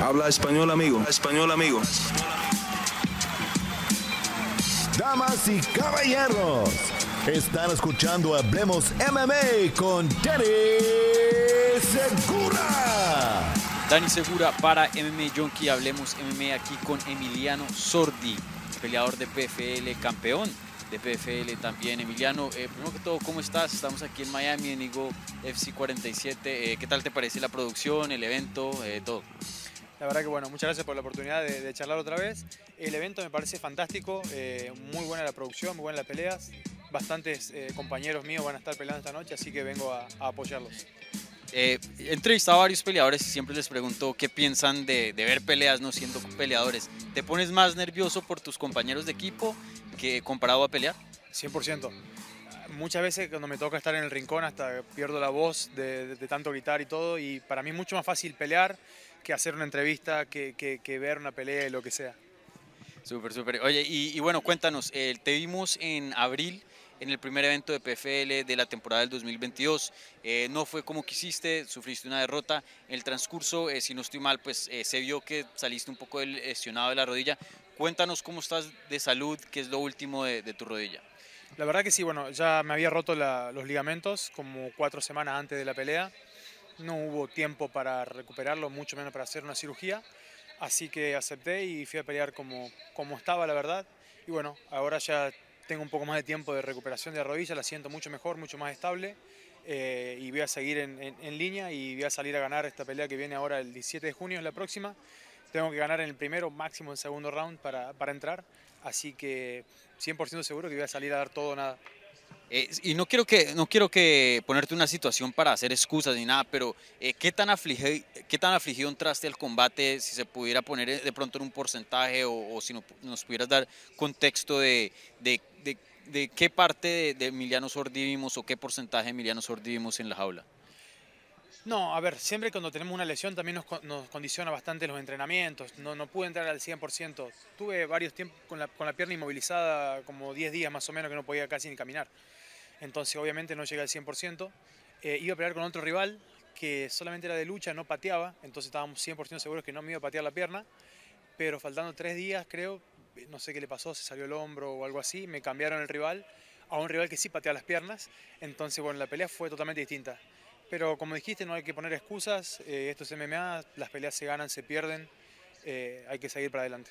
Habla español, amigo. Español, amigo. Damas y caballeros, están escuchando Hablemos MMA con Danny Segura. Dani Segura para MMA Junkie. Hablemos MMA aquí con Emiliano Sordi, peleador de PFL, campeón de PFL también. Emiliano, eh, primero que todo, ¿cómo estás? Estamos aquí en Miami, en Igo FC 47. Eh, ¿Qué tal te parece la producción, el evento, eh, todo? La verdad que bueno, muchas gracias por la oportunidad de, charlar otra vez. El evento me parece fantástico, muy buena la producción, muy buenas las peleas. Bastantes compañeros míos van a estar peleando esta noche, así que vengo a, apoyarlos. he entrevistado a varios peleadores y siempre les pregunto qué piensan de, de, ver peleas no siendo peleadores. ¿Te pones más nervioso por tus compañeros de equipo que comparado a pelear? 100%. Muchas veces cuando me toca estar en el rincón hasta pierdo la voz de, tanto gritar y todo y para mí es mucho más fácil pelear que hacer una entrevista, que, que, ver una pelea y lo que sea. Súper, súper. Oye, y, bueno, cuéntanos, eh, te vimos en abril en el primer evento de PFL de la temporada del 2022. Eh, no fue como quisiste, sufriste una derrota. El transcurso, eh, si no estoy mal, pues se vio que saliste un poco lesionado de la rodilla. Cuéntanos cómo estás de salud, qué es lo último de, tu rodilla. La verdad que sí, bueno, ya me había roto los ligamentos como cuatro semanas antes de la pelea. No hubo tiempo para recuperarlo, mucho menos para hacer una cirugía. Así que acepté y fui a pelear como, como estaba, la verdad. Y bueno, ahora ya tengo un poco más de tiempo de recuperación de la rodilla, la siento mucho mejor, mucho más estable. Eh, y voy a seguir en, línea y voy a salir a ganar esta pelea que viene ahora el 17 de junio, es la próxima. Tengo que ganar en el primero, máximo en segundo round para, para entrar. Así que 100% seguro que voy a salir a dar todo o nada. Eh, y no quiero que no quiero que ponerte una situación para hacer excusas ni nada, pero eh, ¿qué, tan afligido, ¿qué tan afligido entraste al combate? Si se pudiera poner eh, de pronto en un porcentaje o, si nos pudieras dar contexto de, de, de, qué parte de, Emiliano Sordi vimos o qué porcentaje de Emiliano Sordi vimos en la jaula. No, a ver, siempre cuando tenemos una lesión también nos, condiciona bastante los entrenamientos. No, no pude entrar al 100%. Tuve varios tiempos con la, pierna inmovilizada, como 10 días más o menos, que no podía casi ni caminar. Entonces, obviamente, no llegué al 100%. Eh, iba a pelear con otro rival que solamente era de lucha, no pateaba. Entonces, estábamos 100% seguros que no me iba a patear la pierna. Pero faltando tres días, creo, no sé qué le pasó, se salió el hombro o algo así, me cambiaron el rival a un rival que sí patea las piernas. Entonces, bueno, la pelea fue totalmente distinta. Pero como dijiste, no hay que poner excusas, eh, esto es MMA, las peleas se ganan, se pierden, eh, hay que seguir para adelante.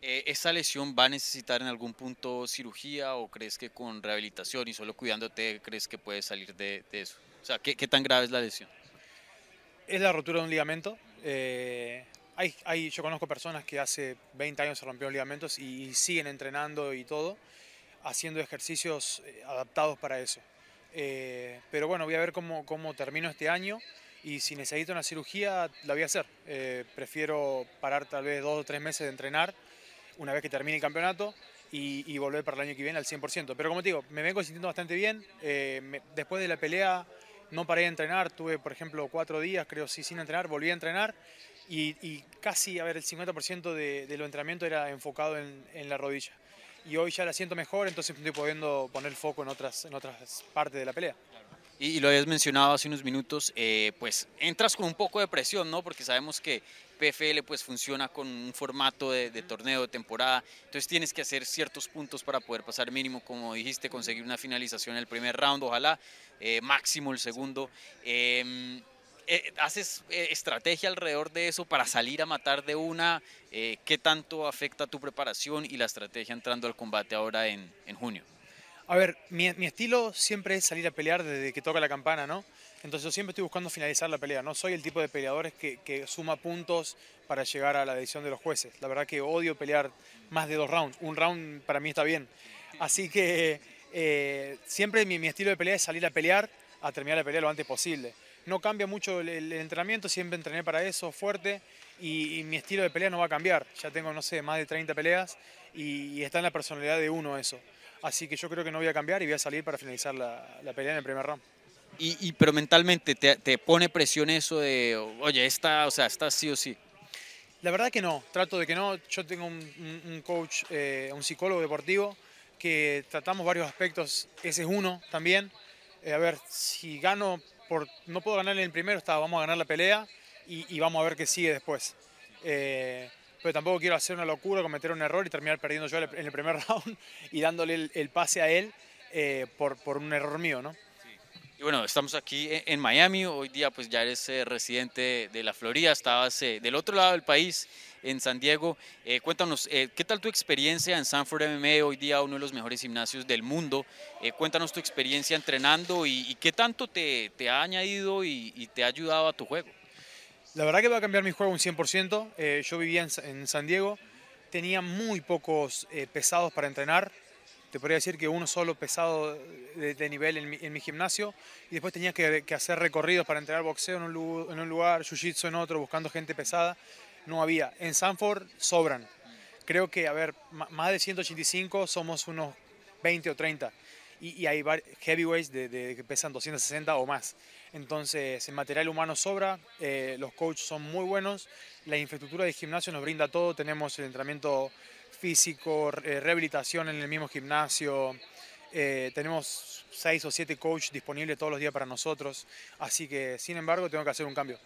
Eh, ¿Esa lesión va a necesitar en algún punto cirugía o crees que con rehabilitación y solo cuidándote crees que puedes salir de, eso? O sea, ¿qué, tan grave es la lesión? Es la rotura de un ligamento. hay, hay, yo conozco personas que hace 20 años se rompieron ligamentos y siguen entrenando y todo, haciendo ejercicios adaptados para eso. Eh, pero bueno, voy a ver cómo, cómo, termino este año y si necesito una cirugía la voy a hacer. Eh, prefiero parar tal vez dos o tres meses de entrenar una vez que termine el campeonato y, volver para el año que viene al 100%. Pero como te digo, me vengo sintiendo bastante bien. Eh, después de la pelea no paré de entrenar, tuve por ejemplo cuatro días, creo, sí, sin entrenar, volví a entrenar y, casi, a ver, el 50% de, de, lo entrenamiento era enfocado en, en la rodilla y hoy ya la siento mejor, entonces estoy pudiendo poner foco en otras, en otras partes de la pelea. Y, lo habías mencionado hace unos minutos, eh, pues entras con un poco de presión, ¿no? Porque sabemos que PFL pues funciona con un formato de, torneo de temporada, entonces tienes que hacer ciertos puntos para poder pasar mínimo, como dijiste, conseguir una finalización en el primer round, ojalá, eh, máximo el segundo. Em, eh, ¿Haces eh, estrategia alrededor de eso para salir a matar de una? Eh, ¿Qué tanto afecta tu preparación y la estrategia entrando al combate ahora en, junio? A ver, mi, estilo siempre es salir a pelear desde que toca la campana, ¿no? Entonces yo siempre estoy buscando finalizar la pelea. No soy el tipo de peleadores que, suma puntos para llegar a la decisión de los jueces. La verdad que odio pelear más de dos rounds. Un round para mí está bien. Así que siempre mi, mi estilo de pelea es salir a pelear, a terminar la pelea lo antes posible no cambia mucho el, entrenamiento, siempre entrené para eso, fuerte, y, mi estilo de pelea no va a cambiar. Ya tengo, no sé, más de 30 peleas y, está en la personalidad de uno eso. Así que yo creo que no voy a cambiar y voy a salir para finalizar la, pelea en el primer round. Y, pero mentalmente te, pone presión eso de, oye, esta, o sea, está sí o sí. La verdad que no, trato de que no. Yo tengo un, coach, eh, un psicólogo deportivo que tratamos varios aspectos, ese es uno también. Eh, a ver, si gano no puedo ganar en el primero, está, vamos a ganar la pelea y, vamos a ver qué sigue después. Eh, pero tampoco quiero hacer una locura, cometer un error y terminar perdiendo yo en el primer round y dándole el, el pase a él eh, por, por un error mío, ¿no? Y bueno, estamos aquí e, en Miami, hoy día pues ya eres eh, residente de la Florida, estabas eh, del otro lado del país, en San Diego. Eh, cuéntanos, ¿qué tal tu experiencia en Sanford MMA, hoy día uno de los mejores gimnasios del mundo? cuéntanos tu experiencia entrenando y, qué tanto te, te, ha añadido y, te ha ayudado a tu juego. La verdad que va a cambiar mi juego un 100%. yo vivía en, en, San Diego, tenía muy pocos pesados para entrenar, te podría decir que uno solo pesado de, nivel en mi, gimnasio y después tenía que, hacer recorridos para entrenar boxeo en un, en lugar, jiu-jitsu en otro, buscando gente pesada. No había. En Sanford sobran. Creo que, a ver, más de 185 somos unos 20 o 30 y, hay heavyweights de, que pesan 260 o más. Entonces, el material humano sobra, eh, los coaches son muy buenos, la infraestructura de gimnasio nos brinda todo, tenemos el entrenamiento físico, eh, rehabilitación en el mismo gimnasio. Eh, tenemos seis o siete coaches disponibles todos los días para nosotros, así que sin embargo tengo que hacer un cambio.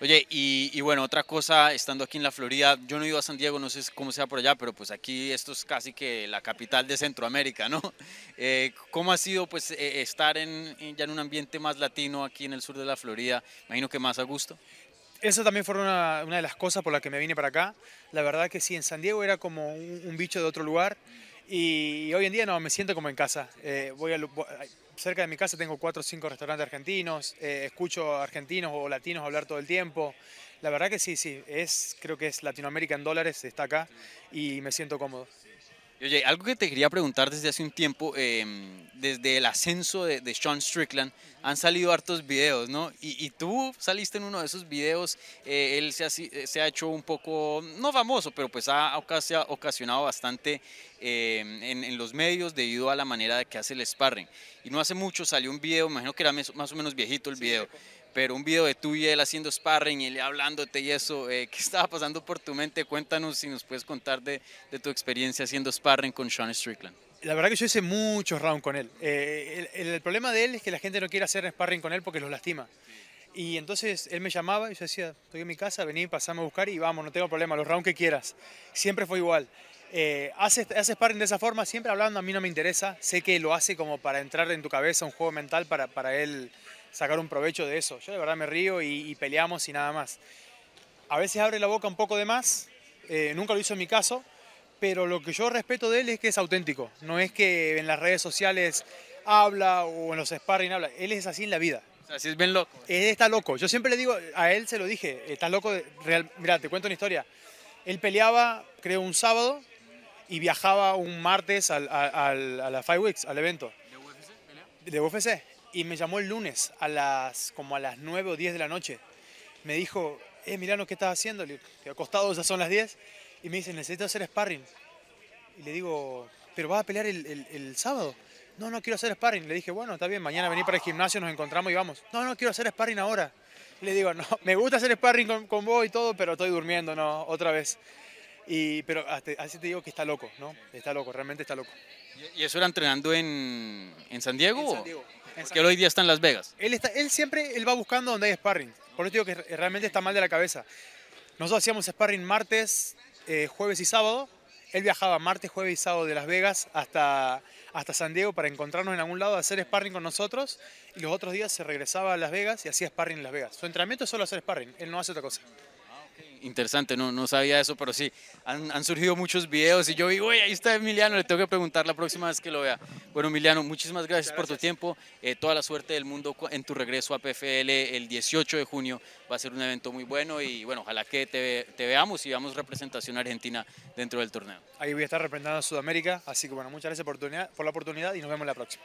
Oye, y, bueno, otra cosa, estando aquí en la Florida, yo no he ido a San Diego, no sé cómo sea por allá, pero pues aquí esto es casi que la capital de Centroamérica, ¿no? Eh, ¿Cómo ha sido pues estar en, ya en un ambiente más latino aquí en el sur de la Florida? Imagino que más a gusto. Eso también fue una, una, de las cosas por las que me vine para acá. La verdad que sí, en San Diego era como un, bicho de otro lugar y hoy en día no, me siento como en casa. Eh, voy a, cerca de mi casa tengo cuatro o cinco restaurantes argentinos, eh, escucho argentinos o latinos hablar todo el tiempo. La verdad que sí, sí, es, creo que es Latinoamérica en dólares, está acá y me siento cómodo. Oye, algo que te quería preguntar desde hace un tiempo, em, desde el ascenso de, Sean Strickland, han salido hartos videos, ¿no? Y, tú saliste en uno de esos videos, eh, él se ha, se ha, hecho un poco, no famoso, pero pues ha, ocasionado bastante em, en, los medios debido a la manera de que hace el sparring. Y no hace mucho salió un video, me imagino que era más o menos viejito el video, pero un video de tú y él haciendo sparring y él hablándote y eso, eh, ¿qué estaba pasando por tu mente? Cuéntanos si nos puedes contar de, de tu experiencia haciendo sparring con Sean Strickland. La verdad que yo hice muchos rounds con él. Eh, el, problema de él es que la gente no quiere hacer sparring con él porque los lastima. Y entonces él me llamaba y yo decía, estoy en mi casa, vení, pasame a buscar y vamos, no tengo problema, los rounds que quieras. Siempre fue igual. Eh, hace, hace sparring de esa forma, siempre hablando, a mí no me interesa. Sé que lo hace como para entrar en tu cabeza, un juego mental para, para él sacar un provecho de eso. Yo de verdad me río y, peleamos y nada más. A veces abre la boca un poco de más, eh, nunca lo hizo en mi caso, pero lo que yo respeto de él es que es auténtico. No es que en las redes sociales habla o en los sparring habla. Él es así en la vida. Así es bien loco. Él está loco. Yo siempre le digo, a él se lo dije, está loco. real... Mira, te cuento una historia. Él peleaba, creo, un sábado y viajaba un martes al, a la Five Weeks, al evento. ¿De UFC? De UFC y me llamó el lunes a las como a las 9 o 10 de la noche. Me dijo, eh, Milano, ¿qué estás haciendo? Le digo, acostado, ya son las 10. Y me dice, necesito hacer sparring. Y le digo, ¿pero vas a pelear el, el, sábado? No, no quiero hacer sparring. Le dije, bueno, está bien, mañana vení para el gimnasio, nos encontramos y vamos. No, no quiero hacer sparring ahora. Le digo, no, me gusta hacer sparring con, con vos y todo, pero estoy durmiendo, no, otra vez. Y, pero así te digo que está loco, ¿no? Está loco, realmente está loco. ¿Y eso era entrenando en, en San Diego? En San Diego. Que hoy día está en Las Vegas. Él, está, él siempre él va buscando donde hay sparring. Por eso digo que realmente está mal de la cabeza. Nosotros hacíamos sparring martes, eh, jueves y sábado. Él viajaba martes, jueves y sábado de Las Vegas hasta, hasta San Diego para encontrarnos en algún lado, hacer sparring con nosotros. Y los otros días se regresaba a Las Vegas y hacía sparring en Las Vegas. Su entrenamiento es solo hacer sparring. Él no hace otra cosa interesante, no, no sabía eso, pero sí, han, surgido muchos videos y yo digo, uy, ahí está Emiliano, le tengo que preguntar la próxima vez que lo vea. Bueno, Emiliano, muchísimas gracias, por tu tiempo, eh, toda la suerte del mundo en tu regreso a PFL el 18 de junio, va a ser un evento muy bueno y bueno, ojalá que te, te veamos y veamos representación argentina dentro del torneo. Ahí voy a estar representando a Sudamérica, así que bueno, muchas gracias por, por la oportunidad y nos vemos la próxima.